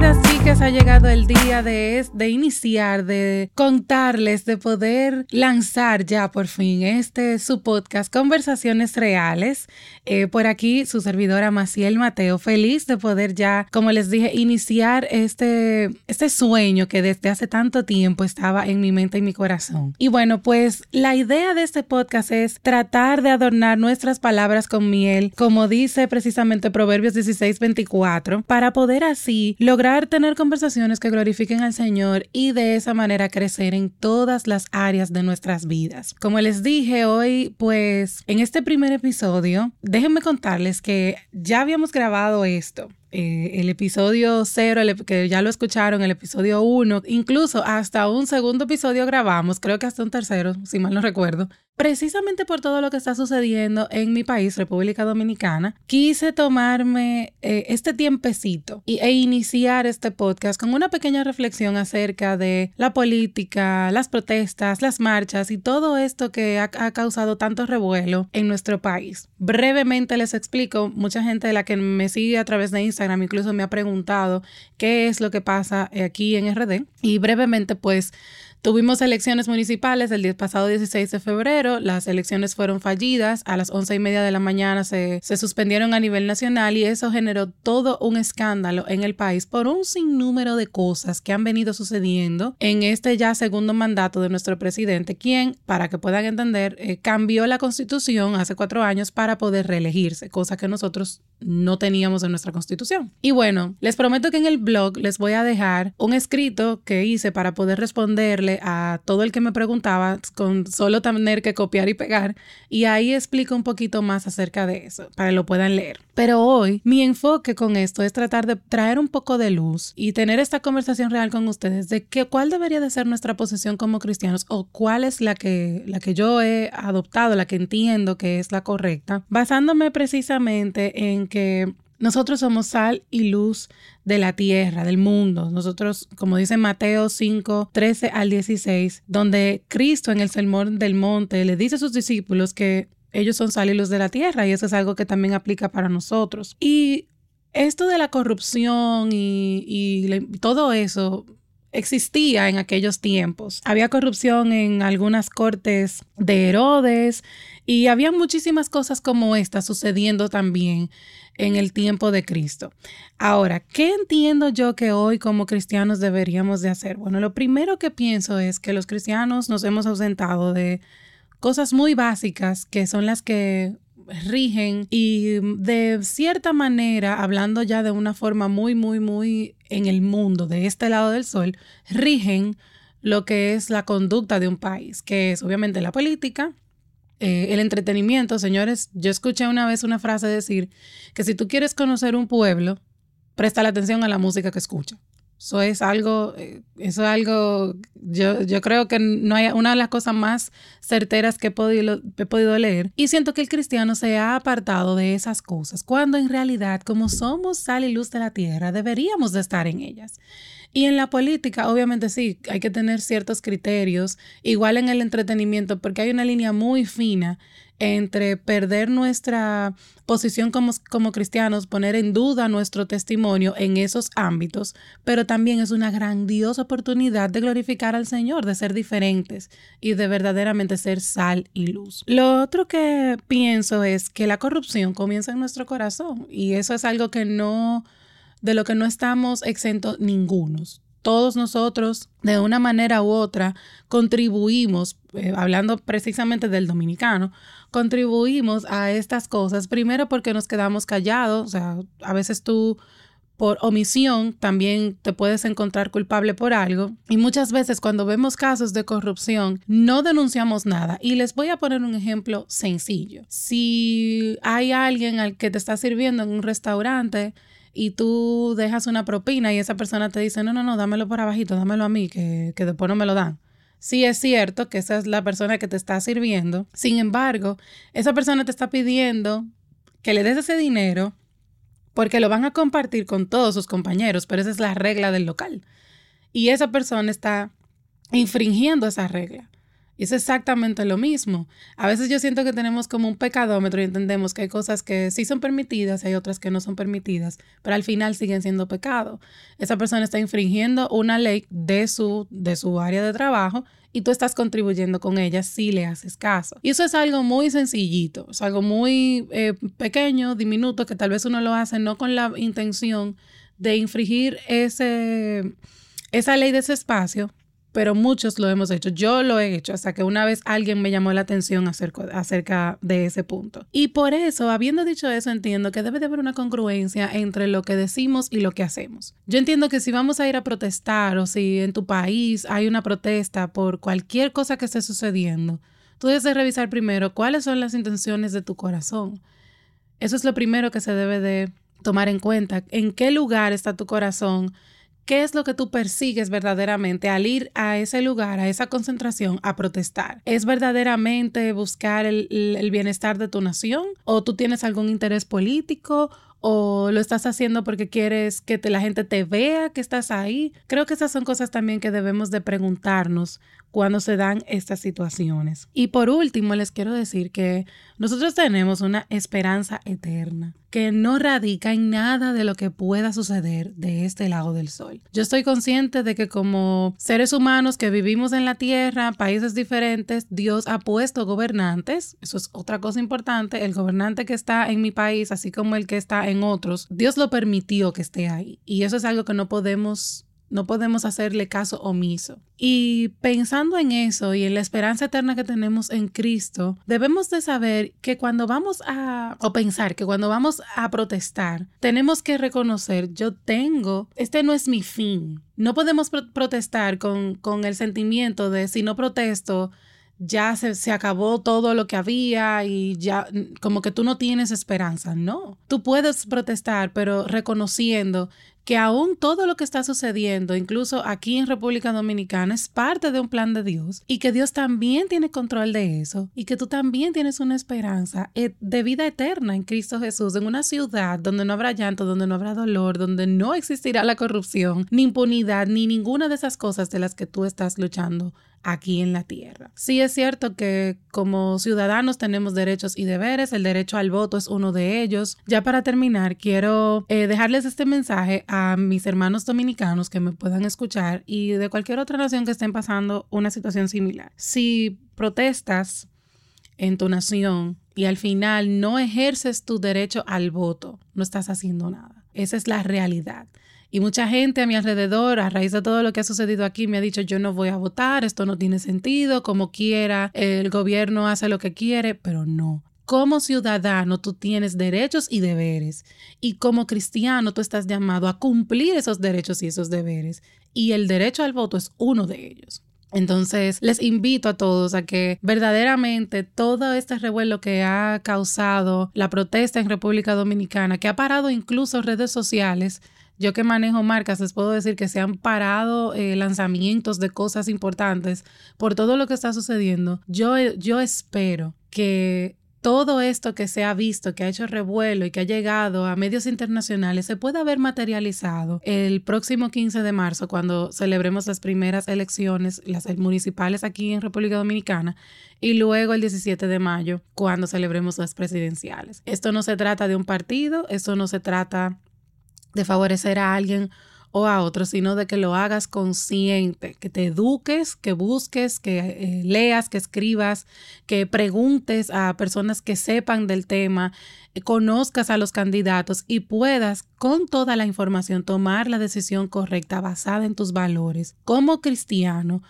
that's chicas, ha llegado el día de, de iniciar, de contarles, de poder lanzar ya por fin este su podcast Conversaciones Reales. Eh, por aquí su servidora Maciel Mateo, feliz de poder ya, como les dije, iniciar este, este sueño que desde hace tanto tiempo estaba en mi mente y mi corazón. Y bueno, pues la idea de este podcast es tratar de adornar nuestras palabras con miel, como dice precisamente Proverbios 16:24, para poder así lograr tener conversaciones que glorifiquen al Señor y de esa manera crecer en todas las áreas de nuestras vidas. Como les dije hoy, pues en este primer episodio, déjenme contarles que ya habíamos grabado esto eh, el episodio cero, que ya lo escucharon, el episodio uno, incluso hasta un segundo episodio grabamos, creo que hasta un tercero, si mal no recuerdo, precisamente por todo lo que está sucediendo en mi país, República Dominicana, quise tomarme eh, este tiempecito y, e iniciar este podcast con una pequeña reflexión acerca de la política, las protestas, las marchas y todo esto que ha, ha causado tanto revuelo en nuestro país. Brevemente les explico, mucha gente de la que me sigue a través de Instagram, incluso me ha preguntado qué es lo que pasa aquí en RD. Y brevemente, pues Tuvimos elecciones municipales el pasado 16 de febrero, las elecciones fueron fallidas, a las once y media de la mañana se, se suspendieron a nivel nacional y eso generó todo un escándalo en el país por un sinnúmero de cosas que han venido sucediendo en este ya segundo mandato de nuestro presidente, quien, para que puedan entender, eh, cambió la constitución hace cuatro años para poder reelegirse, cosa que nosotros no teníamos en nuestra constitución. Y bueno, les prometo que en el blog les voy a dejar un escrito que hice para poder responderle a todo el que me preguntaba con solo tener que copiar y pegar y ahí explico un poquito más acerca de eso para que lo puedan leer. Pero hoy mi enfoque con esto es tratar de traer un poco de luz y tener esta conversación real con ustedes de que, cuál debería de ser nuestra posición como cristianos o cuál es la que, la que yo he adoptado, la que entiendo que es la correcta, basándome precisamente en que nosotros somos sal y luz de la tierra, del mundo. Nosotros, como dice Mateo 5, 13 al 16, donde Cristo en el sermón del monte le dice a sus discípulos que ellos son sal y luz de la tierra y eso es algo que también aplica para nosotros. Y esto de la corrupción y, y todo eso existía en aquellos tiempos. Había corrupción en algunas cortes de Herodes y había muchísimas cosas como esta sucediendo también en el tiempo de Cristo. Ahora, ¿qué entiendo yo que hoy como cristianos deberíamos de hacer? Bueno, lo primero que pienso es que los cristianos nos hemos ausentado de cosas muy básicas que son las que rigen y de cierta manera, hablando ya de una forma muy, muy, muy en el mundo, de este lado del sol, rigen lo que es la conducta de un país, que es obviamente la política, eh, el entretenimiento, señores, yo escuché una vez una frase decir que si tú quieres conocer un pueblo, presta la atención a la música que escucha. Eso es algo, eh, eso es algo, yo, yo creo que no hay una de las cosas más certeras que he podido, he podido leer. Y siento que el cristiano se ha apartado de esas cosas, cuando en realidad, como somos sal y luz de la tierra, deberíamos de estar en ellas. Y en la política, obviamente sí, hay que tener ciertos criterios, igual en el entretenimiento, porque hay una línea muy fina entre perder nuestra posición como, como, cristianos, poner en duda nuestro testimonio en esos ámbitos, pero también es una grandiosa oportunidad de glorificar al Señor, de ser diferentes y de verdaderamente ser sal y luz. Lo otro que pienso es que la corrupción comienza en nuestro corazón y eso es algo que no de lo que no estamos exentos ningunos. Todos nosotros, de una manera u otra, contribuimos, eh, hablando precisamente del dominicano, contribuimos a estas cosas, primero porque nos quedamos callados, o sea, a veces tú por omisión también te puedes encontrar culpable por algo. Y muchas veces cuando vemos casos de corrupción no denunciamos nada. Y les voy a poner un ejemplo sencillo. Si hay alguien al que te está sirviendo en un restaurante y tú dejas una propina y esa persona te dice, no, no, no, dámelo por abajito, dámelo a mí, que, que después no me lo dan. Sí es cierto que esa es la persona que te está sirviendo. Sin embargo, esa persona te está pidiendo que le des ese dinero porque lo van a compartir con todos sus compañeros, pero esa es la regla del local. Y esa persona está infringiendo esa regla. Y es exactamente lo mismo. A veces yo siento que tenemos como un pecadómetro y entendemos que hay cosas que sí son permitidas y hay otras que no son permitidas, pero al final siguen siendo pecado. Esa persona está infringiendo una ley de su, de su área de trabajo y tú estás contribuyendo con ella si le haces caso. Y eso es algo muy sencillito, es algo muy eh, pequeño, diminuto, que tal vez uno lo hace no con la intención de infringir ese, esa ley de ese espacio, pero muchos lo hemos hecho. Yo lo he hecho hasta que una vez alguien me llamó la atención acerca, de ese punto. Y por eso, habiendo dicho eso, entiendo que debe de haber una congruencia entre lo que decimos y lo que hacemos. Yo entiendo que si vamos a ir a protestar o si en tu país hay una protesta por cualquier cosa que esté sucediendo, tú debes de revisar primero cuáles son las intenciones de tu corazón. Eso es lo primero que se debe de tomar en cuenta. ¿En qué lugar está tu corazón? ¿Qué es lo que tú persigues verdaderamente al ir a ese lugar, a esa concentración, a protestar? ¿Es verdaderamente buscar el, bienestar de tu nación? ¿O tú tienes algún interés político? ¿O lo estás haciendo porque quieres que la gente te vea que estás ahí? Creo que esas son cosas también que debemos de preguntarnos cuando se dan estas situaciones. Y por último, les quiero decir que nosotros tenemos una esperanza eterna que no radica en nada de lo que pueda suceder de este lado del sol. Yo estoy consciente de que como seres humanos que vivimos en la Tierra, países diferentes, Dios ha puesto gobernantes, eso es otra cosa importante, el gobernante que está en mi país, así como el que está en otros, Dios lo permitió que esté ahí. Y eso es algo que no podemos no podemos hacerle caso omiso. Y pensando en eso y en la esperanza eterna que tenemos en Cristo, debemos de saber que cuando vamos a, o pensar que cuando vamos a protestar, tenemos que reconocer, yo tengo, este no es mi fin. No podemos protestar con, con el sentimiento de si no protesto, ya se, se, acabó todo lo que había y ya como que tú no tienes esperanza. No, tú puedes protestar, pero reconociendo que aún todo lo que está sucediendo, incluso aquí en República Dominicana, es parte de un plan de Dios y que Dios también tiene control de eso y que tú también tienes una esperanza eh, de vida eterna en Cristo Jesús, en una ciudad donde no habrá llanto, donde no habrá dolor, donde no existirá la corrupción, ni impunidad, ni ninguna de esas cosas de las que tú estás luchando aquí en la tierra. Sí es cierto que como ciudadanos tenemos derechos y deberes, el derecho al voto es uno de ellos. Ya para terminar, quiero eh, dejarles este mensaje a mis hermanos dominicanos que me puedan escuchar y de cualquier otra nación que estén pasando una situación similar. Si protestas en tu nación y al final no ejerces tu derecho al voto, no estás haciendo nada. Esa es la realidad. Y mucha gente a mi alrededor, a raíz de todo lo que ha sucedido aquí, me ha dicho, yo no voy a votar, esto no tiene sentido, como quiera, el gobierno hace lo que quiere, pero no. Como ciudadano tú tienes derechos y deberes y como cristiano tú estás llamado a cumplir esos derechos y esos deberes y el derecho al voto es uno de ellos. Entonces, les invito a todos a que verdaderamente todo este revuelo que ha causado la protesta en República Dominicana, que ha parado incluso redes sociales, yo que manejo marcas, les puedo decir que se han parado eh, lanzamientos de cosas importantes por todo lo que está sucediendo. Yo, yo espero que todo esto que se ha visto, que ha hecho revuelo y que ha llegado a medios internacionales, se pueda ver materializado el próximo 15 de marzo, cuando celebremos las primeras elecciones, las municipales aquí en República Dominicana, y luego el 17 de mayo, cuando celebremos las presidenciales. Esto no se trata de un partido, esto no se trata de favorecer a alguien a otro, sino de que lo hagas consciente, que te eduques, que busques, que eh, leas, que escribas, que preguntes a personas que sepan del tema, eh, conozcas a los candidatos y puedas con toda la información tomar la decisión correcta basada en tus valores como cristiano,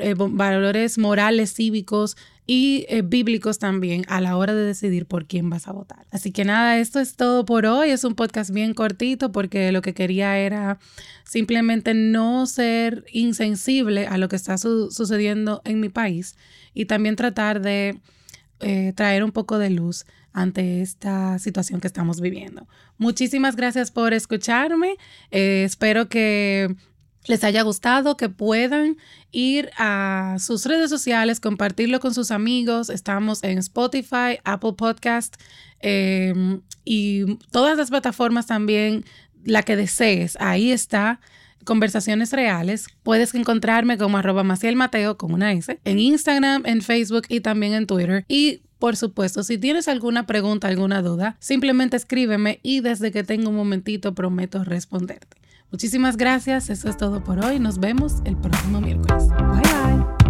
eh, valores morales, cívicos, y eh, bíblicos también a la hora de decidir por quién vas a votar. Así que nada, esto es todo por hoy. Es un podcast bien cortito porque lo que quería era simplemente no ser insensible a lo que está sucediendo en mi país y también tratar de eh, traer un poco de luz ante esta situación que estamos viviendo. Muchísimas gracias por escucharme. Eh, espero que les haya gustado, que puedan ir a sus redes sociales, compartirlo con sus amigos. Estamos en Spotify, Apple Podcast em, y todas las plataformas también, la que desees. Ahí está. Conversaciones Reales. Puedes encontrarme como arroba Maciel Mateo con una S en Instagram, en Facebook y también en Twitter. Y por supuesto, si tienes alguna pregunta, alguna duda, simplemente escríbeme y desde que tenga un momentito prometo responderte. Muchísimas gracias, eso es todo por hoy. Nos vemos el próximo miércoles. Bye bye.